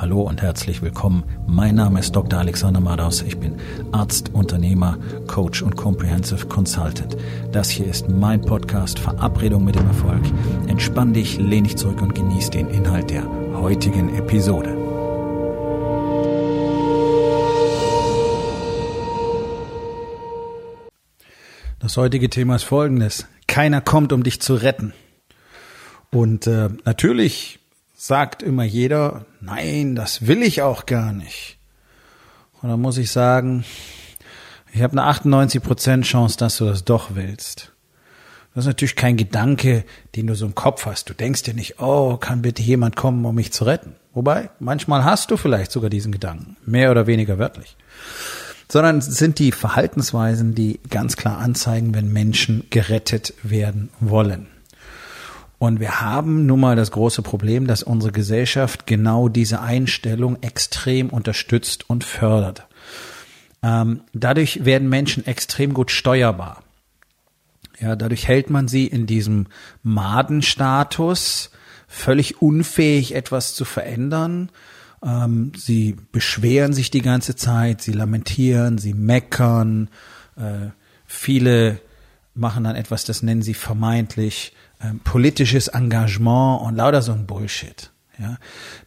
Hallo und herzlich willkommen. Mein Name ist Dr. Alexander Madaus. Ich bin Arzt, Unternehmer, Coach und Comprehensive Consultant. Das hier ist mein Podcast Verabredung mit dem Erfolg. Entspann dich, lehn dich zurück und genieß den Inhalt der heutigen Episode. Das heutige Thema ist folgendes. Keiner kommt, um dich zu retten. Und äh, natürlich sagt immer jeder, nein, das will ich auch gar nicht. Und dann muss ich sagen, ich habe eine 98% Chance, dass du das doch willst. Das ist natürlich kein Gedanke, den du so im Kopf hast. Du denkst dir nicht, oh, kann bitte jemand kommen, um mich zu retten. Wobei, manchmal hast du vielleicht sogar diesen Gedanken, mehr oder weniger wörtlich. Sondern sind die Verhaltensweisen, die ganz klar anzeigen, wenn Menschen gerettet werden wollen. Und wir haben nun mal das große Problem, dass unsere Gesellschaft genau diese Einstellung extrem unterstützt und fördert. Ähm, dadurch werden Menschen extrem gut steuerbar. Ja, dadurch hält man sie in diesem Madenstatus, völlig unfähig, etwas zu verändern. Ähm, sie beschweren sich die ganze Zeit, sie lamentieren, sie meckern. Äh, viele machen dann etwas, das nennen sie vermeintlich ähm, politisches Engagement und lauter so ein Bullshit. Ja,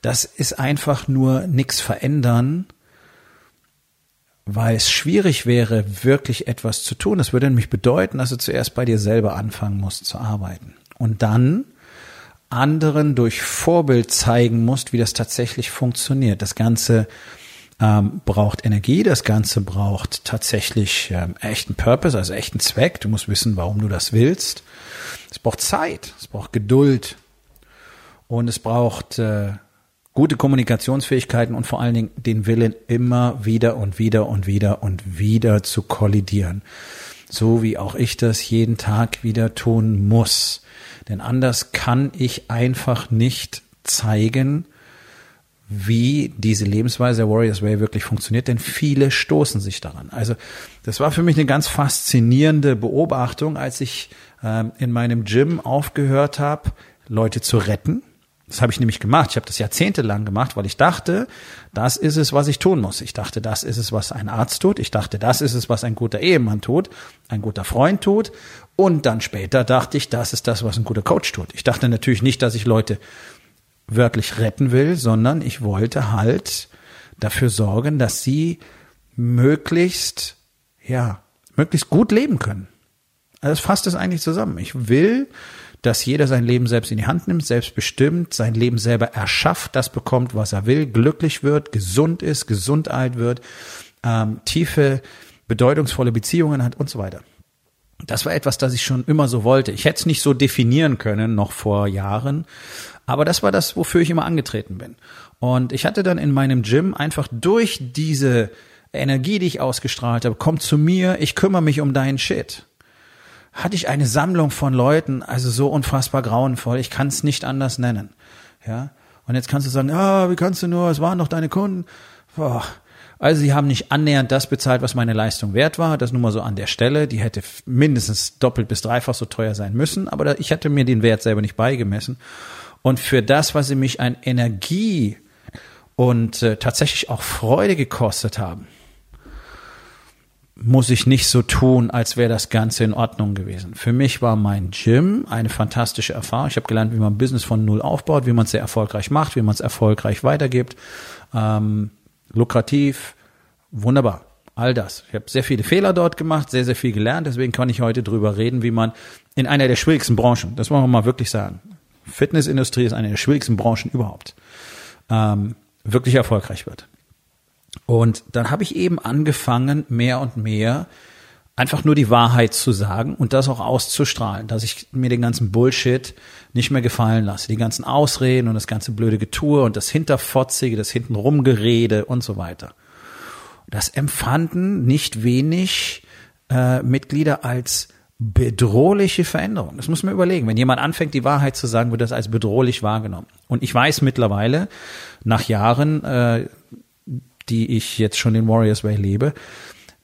das ist einfach nur nichts verändern, weil es schwierig wäre, wirklich etwas zu tun. Das würde nämlich bedeuten, dass du zuerst bei dir selber anfangen musst zu arbeiten und dann anderen durch Vorbild zeigen musst, wie das tatsächlich funktioniert. Das Ganze ähm, braucht Energie, das Ganze braucht tatsächlich ähm, echten Purpose, also echten Zweck. Du musst wissen, warum du das willst. Es braucht Zeit, es braucht Geduld und es braucht äh, gute Kommunikationsfähigkeiten und vor allen Dingen den Willen, immer wieder und wieder und wieder und wieder zu kollidieren. So wie auch ich das jeden Tag wieder tun muss. Denn anders kann ich einfach nicht zeigen, wie diese Lebensweise der Warriors Way wirklich funktioniert, denn viele stoßen sich daran. Also das war für mich eine ganz faszinierende Beobachtung, als ich ähm, in meinem Gym aufgehört habe, Leute zu retten. Das habe ich nämlich gemacht. Ich habe das jahrzehntelang gemacht, weil ich dachte, das ist es, was ich tun muss. Ich dachte, das ist es, was ein Arzt tut. Ich dachte, das ist es, was ein guter Ehemann tut, ein guter Freund tut. Und dann später dachte ich, das ist das, was ein guter Coach tut. Ich dachte natürlich nicht, dass ich Leute wörtlich retten will, sondern ich wollte halt dafür sorgen, dass sie möglichst, ja, möglichst gut leben können. Also das fasst es eigentlich zusammen. Ich will, dass jeder sein Leben selbst in die Hand nimmt, selbst bestimmt, sein Leben selber erschafft, das bekommt, was er will, glücklich wird, gesund ist, gesund alt wird, ähm, tiefe, bedeutungsvolle Beziehungen hat und so weiter. Das war etwas, das ich schon immer so wollte. Ich hätte es nicht so definieren können, noch vor Jahren, aber das war das, wofür ich immer angetreten bin. Und ich hatte dann in meinem Gym einfach durch diese Energie, die ich ausgestrahlt habe, komm zu mir, ich kümmere mich um deinen Shit hatte ich eine Sammlung von Leuten, also so unfassbar grauenvoll, ich kann es nicht anders nennen. Ja. Und jetzt kannst du sagen, ah, wie kannst du nur, es waren doch deine Kunden. Boah. Also sie haben nicht annähernd das bezahlt, was meine Leistung wert war. Das nur mal so an der Stelle. Die hätte mindestens doppelt bis dreifach so teuer sein müssen. Aber ich hatte mir den Wert selber nicht beigemessen. Und für das, was sie mich an Energie und äh, tatsächlich auch Freude gekostet haben, muss ich nicht so tun, als wäre das Ganze in Ordnung gewesen. Für mich war mein Gym eine fantastische Erfahrung. Ich habe gelernt, wie man Business von Null aufbaut, wie man es sehr erfolgreich macht, wie man es erfolgreich weitergibt. Ähm, lukrativ, wunderbar. All das. Ich habe sehr viele Fehler dort gemacht, sehr, sehr viel gelernt. Deswegen kann ich heute drüber reden, wie man in einer der schwierigsten Branchen, das wollen wir mal wirklich sagen, Fitnessindustrie ist eine der schwierigsten Branchen überhaupt, ähm, wirklich erfolgreich wird. Und dann habe ich eben angefangen, mehr und mehr einfach nur die Wahrheit zu sagen und das auch auszustrahlen, dass ich mir den ganzen Bullshit nicht mehr gefallen lasse, die ganzen Ausreden und das ganze blöde Getue und das Hinterfotzige, das Hintenrumgerede und so weiter. Das empfanden nicht wenig äh, Mitglieder als bedrohliche Veränderung. Das muss man überlegen. Wenn jemand anfängt, die Wahrheit zu sagen, wird das als bedrohlich wahrgenommen. Und ich weiß mittlerweile, nach Jahren äh, die ich jetzt schon in Warriors Way lebe,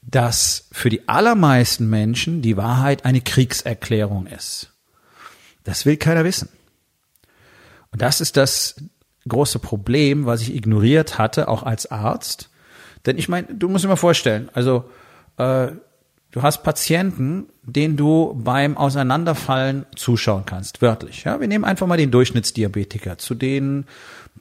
dass für die allermeisten Menschen die Wahrheit eine Kriegserklärung ist. Das will keiner wissen. Und das ist das große Problem, was ich ignoriert hatte, auch als Arzt. Denn ich meine, du musst dir mal vorstellen, also äh, du hast Patienten, denen du beim Auseinanderfallen zuschauen kannst, wörtlich. Ja, wir nehmen einfach mal den Durchschnittsdiabetiker, zu denen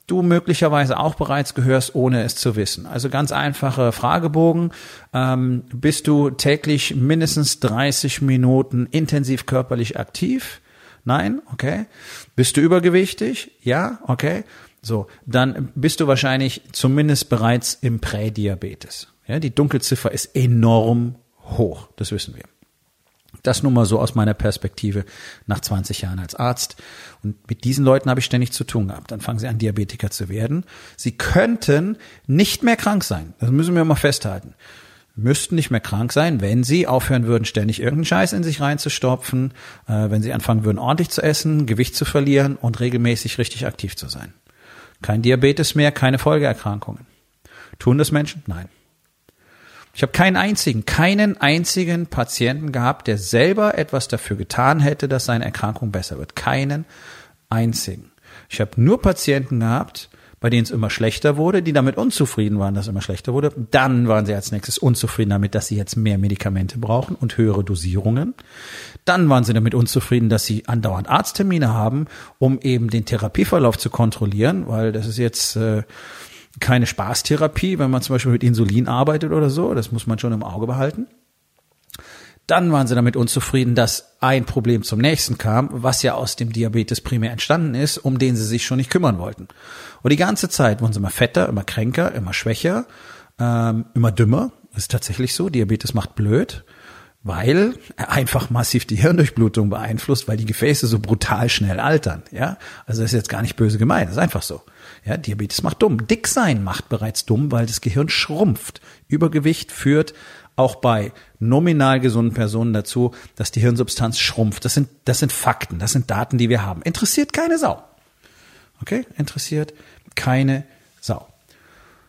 du möglicherweise auch bereits gehörst, ohne es zu wissen. Also ganz einfache Fragebogen. Ähm, bist du täglich mindestens 30 Minuten intensiv körperlich aktiv? Nein? Okay. Bist du übergewichtig? Ja? Okay. So, dann bist du wahrscheinlich zumindest bereits im Prädiabetes. Ja, die Dunkelziffer ist enorm hoch. Das wissen wir. Das nun mal so aus meiner Perspektive nach 20 Jahren als Arzt. Und mit diesen Leuten habe ich ständig zu tun gehabt. Dann fangen sie an, Diabetiker zu werden. Sie könnten nicht mehr krank sein. Das müssen wir mal festhalten. Müssten nicht mehr krank sein, wenn sie aufhören würden, ständig irgendeinen Scheiß in sich reinzustopfen, äh, wenn sie anfangen würden, ordentlich zu essen, Gewicht zu verlieren und regelmäßig richtig aktiv zu sein. Kein Diabetes mehr, keine Folgeerkrankungen. Tun das Menschen? Nein. Ich habe keinen einzigen, keinen einzigen Patienten gehabt, der selber etwas dafür getan hätte, dass seine Erkrankung besser wird. Keinen einzigen. Ich habe nur Patienten gehabt, bei denen es immer schlechter wurde, die damit unzufrieden waren, dass es immer schlechter wurde. Dann waren sie als nächstes unzufrieden damit, dass sie jetzt mehr Medikamente brauchen und höhere Dosierungen. Dann waren sie damit unzufrieden, dass sie andauernd Arzttermine haben, um eben den Therapieverlauf zu kontrollieren, weil das ist jetzt äh, keine Spaßtherapie, wenn man zum Beispiel mit Insulin arbeitet oder so. Das muss man schon im Auge behalten. Dann waren sie damit unzufrieden, dass ein Problem zum nächsten kam, was ja aus dem Diabetes primär entstanden ist, um den sie sich schon nicht kümmern wollten. Und die ganze Zeit wurden sie immer fetter, immer kränker, immer schwächer, ähm, immer dümmer. Das ist tatsächlich so. Diabetes macht blöd, weil er einfach massiv die Hirndurchblutung beeinflusst, weil die Gefäße so brutal schnell altern. Ja, also das ist jetzt gar nicht böse gemeint. Das ist einfach so. Ja, Diabetes macht dumm. Dick sein macht bereits dumm, weil das Gehirn schrumpft. Übergewicht führt auch bei nominal gesunden Personen dazu, dass die Hirnsubstanz schrumpft. Das sind, das sind Fakten, das sind Daten, die wir haben. Interessiert keine Sau. Okay? Interessiert keine Sau.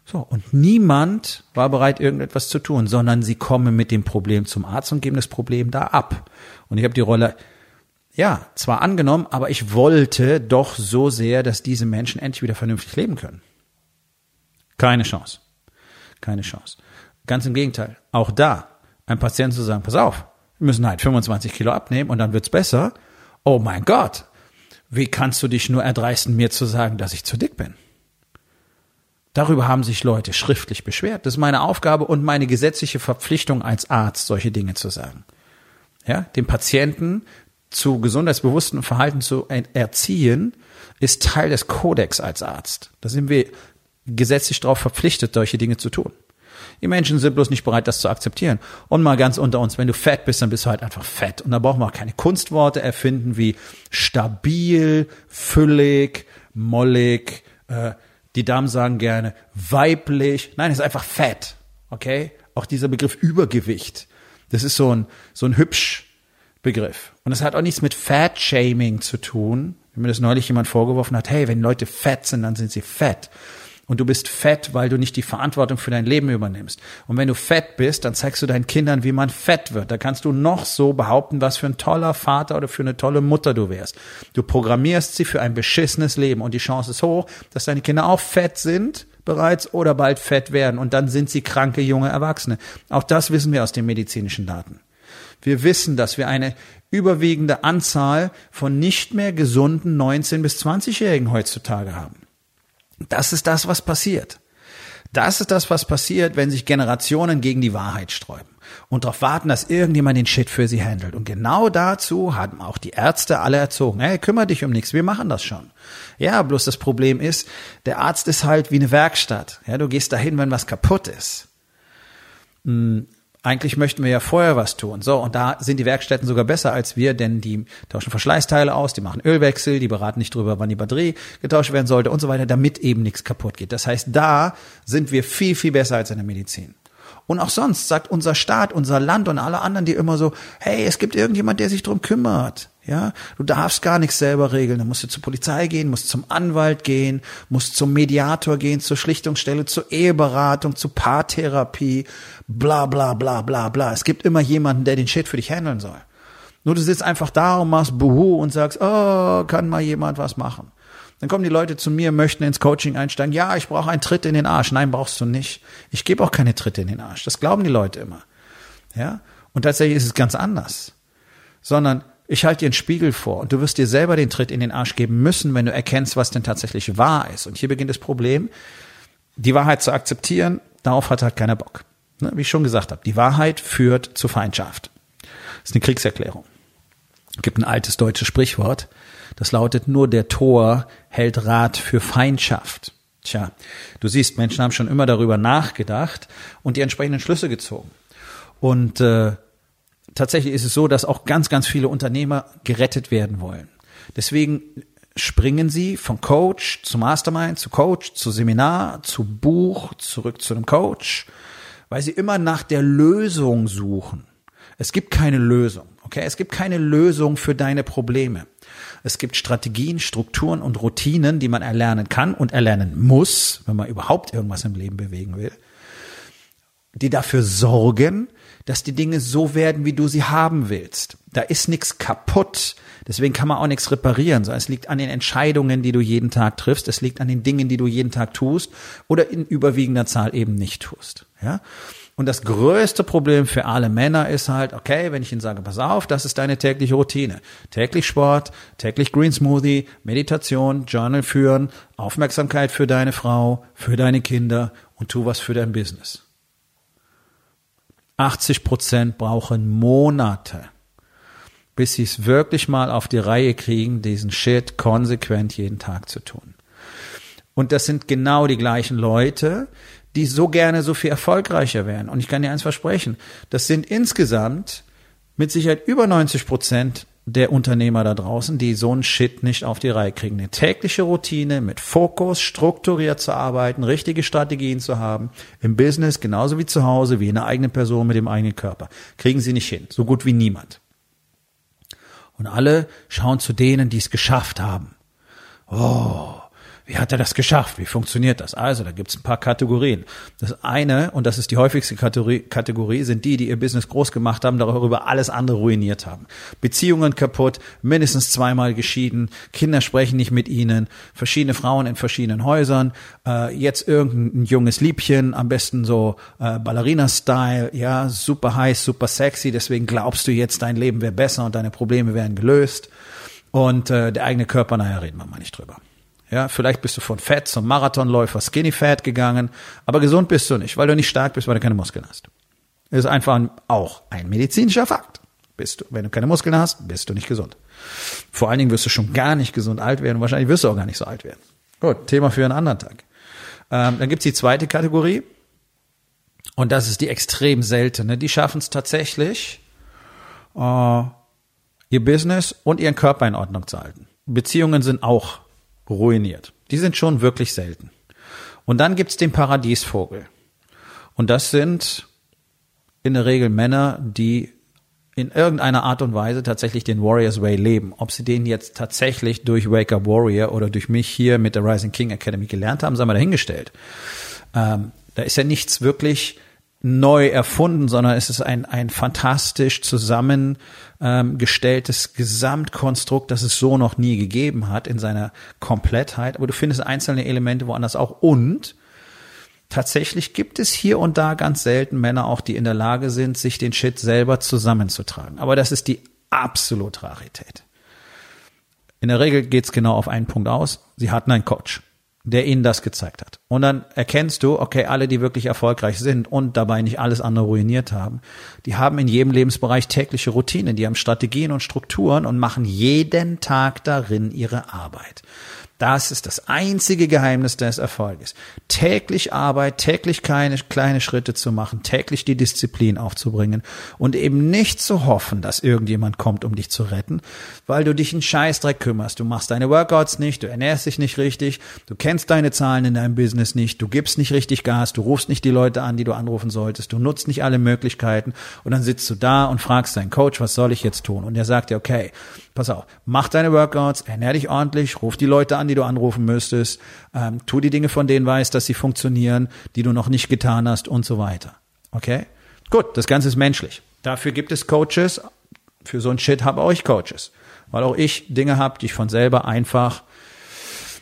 So, und niemand war bereit, irgendetwas zu tun, sondern sie kommen mit dem Problem zum Arzt und geben das Problem da ab. Und ich habe die Rolle ja, zwar angenommen, aber ich wollte doch so sehr, dass diese Menschen endlich wieder vernünftig leben können. Keine Chance. Keine Chance. Ganz im Gegenteil. Auch da, ein Patient zu sagen, pass auf, wir müssen halt 25 Kilo abnehmen und dann wird's besser. Oh mein Gott. Wie kannst du dich nur erdreisten, mir zu sagen, dass ich zu dick bin? Darüber haben sich Leute schriftlich beschwert. Das ist meine Aufgabe und meine gesetzliche Verpflichtung als Arzt, solche Dinge zu sagen. Ja, dem Patienten zu gesundheitsbewusstem Verhalten zu erziehen, ist Teil des Kodex als Arzt. Da sind wir gesetzlich darauf verpflichtet, solche Dinge zu tun. Die Menschen sind bloß nicht bereit, das zu akzeptieren. Und mal ganz unter uns, wenn du fett bist, dann bist du halt einfach fett. Und da brauchen wir auch keine Kunstworte erfinden wie stabil, füllig, mollig. Äh, die Damen sagen gerne weiblich. Nein, es ist einfach fett. Okay? Auch dieser Begriff Übergewicht. Das ist so ein, so ein hübsch Begriff. Und es hat auch nichts mit Fat-Shaming zu tun. Wie mir das neulich jemand vorgeworfen hat, hey, wenn Leute fett sind, dann sind sie fett. Und du bist fett, weil du nicht die Verantwortung für dein Leben übernimmst. Und wenn du fett bist, dann zeigst du deinen Kindern, wie man fett wird. Da kannst du noch so behaupten, was für ein toller Vater oder für eine tolle Mutter du wärst. Du programmierst sie für ein beschissenes Leben und die Chance ist hoch, dass deine Kinder auch fett sind bereits oder bald fett werden und dann sind sie kranke junge Erwachsene. Auch das wissen wir aus den medizinischen Daten. Wir wissen, dass wir eine überwiegende Anzahl von nicht mehr gesunden 19 bis 20-Jährigen heutzutage haben. Das ist das, was passiert. Das ist das, was passiert, wenn sich Generationen gegen die Wahrheit sträuben und darauf warten, dass irgendjemand den Shit für sie handelt. Und genau dazu haben auch die Ärzte alle erzogen. Hey, kümmere dich um nichts, wir machen das schon. Ja, bloß das Problem ist, der Arzt ist halt wie eine Werkstatt. Ja, du gehst dahin, wenn was kaputt ist. Eigentlich möchten wir ja vorher was tun. So, und da sind die Werkstätten sogar besser als wir, denn die tauschen Verschleißteile aus, die machen Ölwechsel, die beraten nicht drüber, wann die Batterie getauscht werden sollte und so weiter, damit eben nichts kaputt geht. Das heißt, da sind wir viel, viel besser als in der Medizin. Und auch sonst sagt unser Staat, unser Land und alle anderen, die immer so, hey, es gibt irgendjemand, der sich drum kümmert. Ja, du darfst gar nichts selber regeln. Dann musst du zur Polizei gehen, musst zum Anwalt gehen, musst zum Mediator gehen, zur Schlichtungsstelle, zur Eheberatung, zur Paartherapie, bla bla bla bla bla. Es gibt immer jemanden, der den Shit für dich handeln soll. Nur du sitzt einfach da und machst Buhu und sagst, oh, kann mal jemand was machen. Dann kommen die Leute zu mir, möchten ins Coaching einsteigen. Ja, ich brauche einen Tritt in den Arsch. Nein, brauchst du nicht. Ich gebe auch keine Tritte in den Arsch. Das glauben die Leute immer. Ja? Und tatsächlich ist es ganz anders. Sondern ich halte dir einen Spiegel vor und du wirst dir selber den Tritt in den Arsch geben müssen, wenn du erkennst, was denn tatsächlich wahr ist. Und hier beginnt das Problem, die Wahrheit zu akzeptieren, darauf hat halt keiner Bock. Ne, wie ich schon gesagt habe, die Wahrheit führt zu Feindschaft. Das ist eine Kriegserklärung. Es gibt ein altes deutsches Sprichwort, das lautet nur der Tor hält Rat für Feindschaft. Tja, du siehst, Menschen haben schon immer darüber nachgedacht und die entsprechenden Schlüsse gezogen. Und äh, tatsächlich ist es so, dass auch ganz, ganz viele Unternehmer gerettet werden wollen. Deswegen springen sie von Coach zu Mastermind, zu Coach, zu Seminar, zu Buch, zurück zu einem Coach, weil sie immer nach der Lösung suchen. Es gibt keine Lösung, okay? Es gibt keine Lösung für deine Probleme. Es gibt Strategien, Strukturen und Routinen, die man erlernen kann und erlernen muss, wenn man überhaupt irgendwas im Leben bewegen will, die dafür sorgen, dass die Dinge so werden, wie du sie haben willst. Da ist nichts kaputt. Deswegen kann man auch nichts reparieren. Es liegt an den Entscheidungen, die du jeden Tag triffst. Es liegt an den Dingen, die du jeden Tag tust oder in überwiegender Zahl eben nicht tust. Ja? Und das größte Problem für alle Männer ist halt, okay, wenn ich ihnen sage, pass auf, das ist deine tägliche Routine. Täglich Sport, täglich Green Smoothie, Meditation, Journal führen, Aufmerksamkeit für deine Frau, für deine Kinder und tu was für dein Business. 80 Prozent brauchen Monate, bis sie es wirklich mal auf die Reihe kriegen, diesen Shit konsequent jeden Tag zu tun. Und das sind genau die gleichen Leute, die so gerne so viel erfolgreicher wären. Und ich kann dir eins versprechen, das sind insgesamt mit Sicherheit über 90 Prozent der Unternehmer da draußen, die so einen Shit nicht auf die Reihe kriegen. Eine tägliche Routine mit Fokus, strukturiert zu arbeiten, richtige Strategien zu haben, im Business genauso wie zu Hause, wie eine eigene Person mit dem eigenen Körper. Kriegen sie nicht hin. So gut wie niemand. Und alle schauen zu denen, die es geschafft haben. Oh, wie hat er das geschafft? Wie funktioniert das? Also, da gibt's ein paar Kategorien. Das eine, und das ist die häufigste Kategorie, Kategorie, sind die, die ihr Business groß gemacht haben, darüber alles andere ruiniert haben. Beziehungen kaputt, mindestens zweimal geschieden, Kinder sprechen nicht mit ihnen, verschiedene Frauen in verschiedenen Häusern, äh, jetzt irgendein junges Liebchen, am besten so äh, Ballerina-Style, ja, super heiß, super sexy, deswegen glaubst du jetzt, dein Leben wäre besser und deine Probleme wären gelöst. Und äh, der eigene Körper, naja, reden wir mal nicht drüber. Ja, vielleicht bist du von Fett zum Marathonläufer Skinny Fat gegangen, aber gesund bist du nicht, weil du nicht stark bist, weil du keine Muskeln hast. Das ist einfach auch ein medizinischer Fakt. Bist du, wenn du keine Muskeln hast, bist du nicht gesund. Vor allen Dingen wirst du schon gar nicht gesund alt werden. Wahrscheinlich wirst du auch gar nicht so alt werden. Gut, Thema für einen anderen Tag. Ähm, dann gibt's die zweite Kategorie. Und das ist die extrem seltene. Die schaffen es tatsächlich, äh, ihr Business und ihren Körper in Ordnung zu halten. Beziehungen sind auch ruiniert. Die sind schon wirklich selten. Und dann gibt's den Paradiesvogel. Und das sind in der Regel Männer, die in irgendeiner Art und Weise tatsächlich den Warriors Way leben. Ob sie den jetzt tatsächlich durch Wake Up Warrior oder durch mich hier mit der Rising King Academy gelernt haben, sei mal dahingestellt. Ähm, da ist ja nichts wirklich neu erfunden, sondern es ist ein, ein fantastisch zusammengestelltes ähm, Gesamtkonstrukt, das es so noch nie gegeben hat in seiner Komplettheit. Aber du findest einzelne Elemente woanders auch. Und tatsächlich gibt es hier und da ganz selten Männer auch, die in der Lage sind, sich den Shit selber zusammenzutragen. Aber das ist die absolute Rarität. In der Regel geht's genau auf einen Punkt aus. Sie hatten einen Coach der ihnen das gezeigt hat. Und dann erkennst du, okay, alle, die wirklich erfolgreich sind und dabei nicht alles andere ruiniert haben, die haben in jedem Lebensbereich tägliche Routinen, die haben Strategien und Strukturen und machen jeden Tag darin ihre Arbeit. Das ist das einzige Geheimnis des Erfolges. Täglich Arbeit, täglich kleine, kleine Schritte zu machen, täglich die Disziplin aufzubringen und eben nicht zu hoffen, dass irgendjemand kommt, um dich zu retten, weil du dich einen Scheißdreck kümmerst. Du machst deine Workouts nicht, du ernährst dich nicht richtig, du kennst deine Zahlen in deinem Business nicht, du gibst nicht richtig Gas, du rufst nicht die Leute an, die du anrufen solltest, du nutzt nicht alle Möglichkeiten und dann sitzt du da und fragst deinen Coach, was soll ich jetzt tun? Und er sagt dir, okay, pass auf, mach deine Workouts, ernähr dich ordentlich, ruf die Leute an, die du anrufen müsstest, ähm, tu die Dinge, von denen weißt, dass sie funktionieren, die du noch nicht getan hast und so weiter. Okay? Gut, das Ganze ist menschlich. Dafür gibt es Coaches. Für so ein Shit habe auch ich Coaches. Weil auch ich Dinge habe, die ich von selber einfach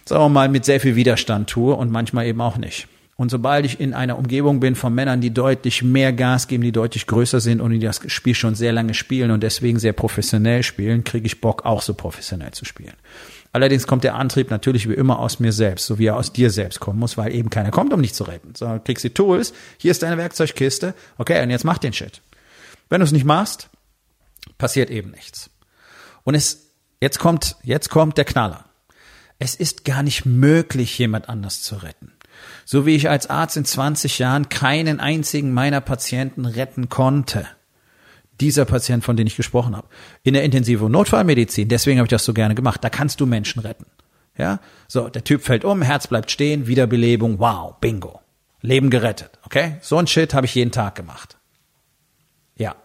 sagen wir mal, mit sehr viel Widerstand tue und manchmal eben auch nicht. Und sobald ich in einer Umgebung bin von Männern, die deutlich mehr Gas geben, die deutlich größer sind und die das Spiel schon sehr lange spielen und deswegen sehr professionell spielen, kriege ich Bock, auch so professionell zu spielen. Allerdings kommt der Antrieb natürlich wie immer aus mir selbst, so wie er aus dir selbst kommen muss, weil eben keiner kommt, um dich zu retten. Sondern kriegst die Tools, hier ist deine Werkzeugkiste, okay, und jetzt mach den Shit. Wenn du es nicht machst, passiert eben nichts. Und es, jetzt kommt, jetzt kommt der Knaller. Es ist gar nicht möglich, jemand anders zu retten. So wie ich als Arzt in 20 Jahren keinen einzigen meiner Patienten retten konnte. Dieser Patient, von dem ich gesprochen habe. In der intensiven Notfallmedizin, deswegen habe ich das so gerne gemacht, da kannst du Menschen retten. Ja, so, der Typ fällt um, Herz bleibt stehen, Wiederbelebung, wow, bingo. Leben gerettet, okay? So ein Shit habe ich jeden Tag gemacht. Ja.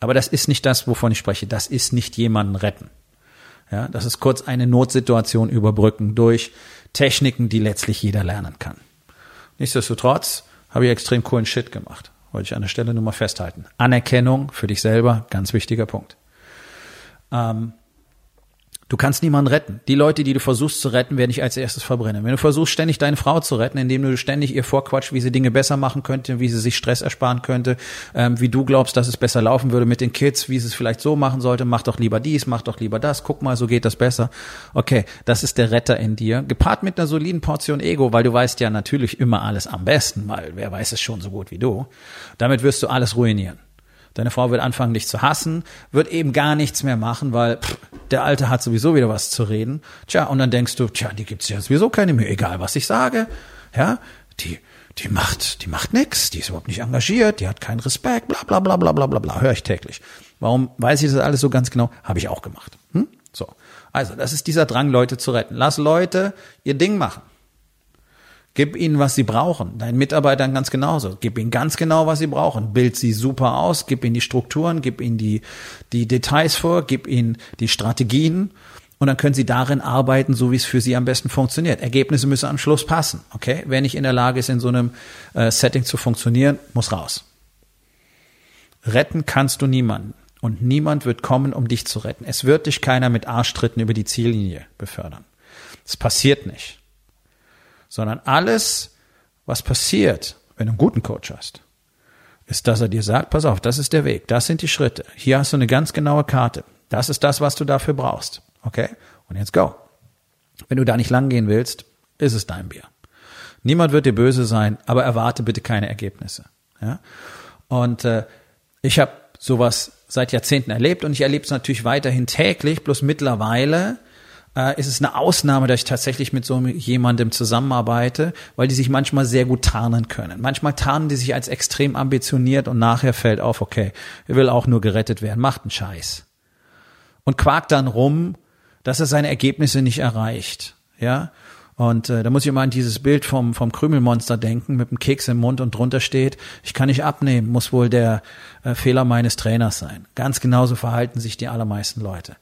Aber das ist nicht das, wovon ich spreche. Das ist nicht jemanden retten. Ja, das ist kurz eine Notsituation überbrücken durch Techniken, die letztlich jeder lernen kann. Nichtsdestotrotz habe ich extrem coolen Shit gemacht. Wollte ich an der Stelle nur mal festhalten. Anerkennung für dich selber, ganz wichtiger Punkt. Ähm, Du kannst niemanden retten. Die Leute, die du versuchst zu retten, werden dich als erstes verbrennen. Wenn du versuchst, ständig deine Frau zu retten, indem du ständig ihr vorquatscht, wie sie Dinge besser machen könnte, wie sie sich Stress ersparen könnte, ähm, wie du glaubst, dass es besser laufen würde mit den Kids, wie sie es vielleicht so machen sollte, mach doch lieber dies, mach doch lieber das, guck mal, so geht das besser. Okay, das ist der Retter in dir, gepaart mit einer soliden Portion Ego, weil du weißt ja natürlich immer alles am besten, weil wer weiß es schon so gut wie du. Damit wirst du alles ruinieren. Deine Frau wird anfangen, dich zu hassen, wird eben gar nichts mehr machen, weil pff, der Alte hat sowieso wieder was zu reden. Tja, und dann denkst du, tja, die gibt's ja sowieso keine mehr, egal was ich sage. Ja, die, die macht, die macht nix, die ist überhaupt nicht engagiert, die hat keinen Respekt, bla bla bla bla bla bla bla. Höre ich täglich. Warum weiß ich das alles so ganz genau? Habe ich auch gemacht. Hm? So. Also, das ist dieser Drang, Leute zu retten. Lass Leute ihr Ding machen. Gib ihnen, was sie brauchen. Deinen Mitarbeitern ganz genauso. Gib ihnen ganz genau, was sie brauchen. Bild sie super aus. Gib ihnen die Strukturen, gib ihnen die, die Details vor, gib ihnen die Strategien. Und dann können sie darin arbeiten, so wie es für sie am besten funktioniert. Ergebnisse müssen am Schluss passen. Okay? Wer nicht in der Lage ist, in so einem äh, Setting zu funktionieren, muss raus. Retten kannst du niemanden. Und niemand wird kommen, um dich zu retten. Es wird dich keiner mit Arschtritten über die Ziellinie befördern. Es passiert nicht sondern alles, was passiert, wenn du einen guten Coach hast, ist, dass er dir sagt, pass auf, das ist der Weg, das sind die Schritte. Hier hast du eine ganz genaue Karte. Das ist das, was du dafür brauchst. Okay? Und jetzt go. Wenn du da nicht lang gehen willst, ist es dein Bier. Niemand wird dir böse sein, aber erwarte bitte keine Ergebnisse. Ja? Und äh, ich habe sowas seit Jahrzehnten erlebt und ich erlebe es natürlich weiterhin täglich, bloß mittlerweile äh, ist es eine Ausnahme, dass ich tatsächlich mit so jemandem zusammenarbeite, weil die sich manchmal sehr gut tarnen können. Manchmal tarnen die sich als extrem ambitioniert und nachher fällt auf, okay, er will auch nur gerettet werden, macht einen Scheiß. Und quakt dann rum, dass er seine Ergebnisse nicht erreicht. Ja, und äh, da muss ich immer an dieses Bild vom, vom Krümelmonster denken, mit dem Keks im Mund und drunter steht, ich kann nicht abnehmen, muss wohl der äh, Fehler meines Trainers sein. Ganz genauso verhalten sich die allermeisten Leute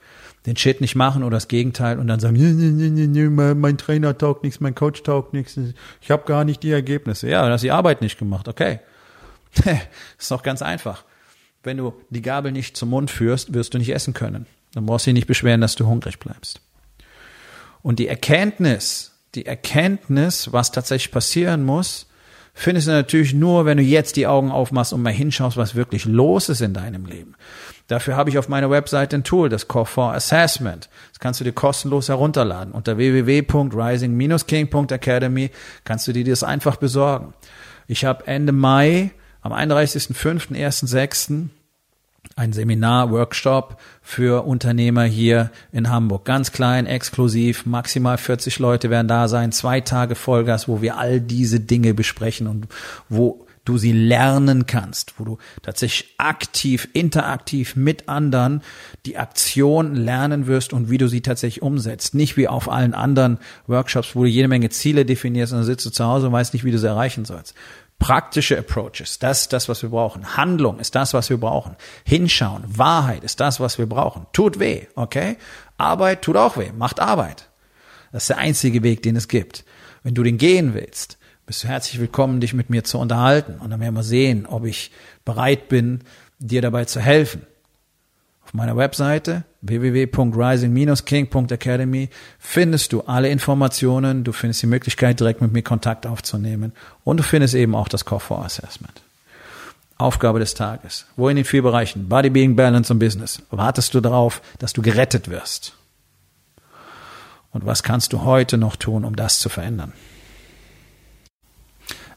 den Shit nicht machen oder das Gegenteil und dann sagen, nee, nee, nee, nee, mein Trainer taugt nichts, mein Coach taugt nichts, ich habe gar nicht die Ergebnisse. Ja, du hast die Arbeit nicht gemacht, okay. ist doch ganz einfach. Wenn du die Gabel nicht zum Mund führst, wirst du nicht essen können. Dann brauchst du dich nicht beschweren, dass du hungrig bleibst. Und die Erkenntnis, die Erkenntnis, was tatsächlich passieren muss, findest du natürlich nur, wenn du jetzt die Augen aufmachst und mal hinschaust, was wirklich los ist in deinem Leben. Dafür habe ich auf meiner Website ein Tool, das Core 4 Assessment. Das kannst du dir kostenlos herunterladen. Unter www.rising-king.academy kannst du dir das einfach besorgen. Ich habe Ende Mai, am 31.05., 1.06., ein Seminar, Workshop für Unternehmer hier in Hamburg. Ganz klein, exklusiv, maximal 40 Leute werden da sein, zwei Tage Vollgas, wo wir all diese Dinge besprechen und wo du sie lernen kannst, wo du tatsächlich aktiv, interaktiv mit anderen die Aktion lernen wirst und wie du sie tatsächlich umsetzt. Nicht wie auf allen anderen Workshops, wo du jede Menge Ziele definierst und dann sitzt du zu Hause und weißt nicht, wie du sie erreichen sollst. Praktische Approaches, das ist das, was wir brauchen. Handlung ist das, was wir brauchen. Hinschauen, Wahrheit ist das, was wir brauchen. Tut weh, okay? Arbeit tut auch weh, macht Arbeit. Das ist der einzige Weg, den es gibt. Wenn du den gehen willst, bist du herzlich willkommen, dich mit mir zu unterhalten. Und dann werden wir sehen, ob ich bereit bin, dir dabei zu helfen. Meiner Webseite www.rising-king.academy findest du alle Informationen, du findest die Möglichkeit, direkt mit mir Kontakt aufzunehmen und du findest eben auch das Core 4 Assessment. Aufgabe des Tages. Wo in den vier Bereichen Body, Being, Balance und Business wartest du darauf, dass du gerettet wirst? Und was kannst du heute noch tun, um das zu verändern?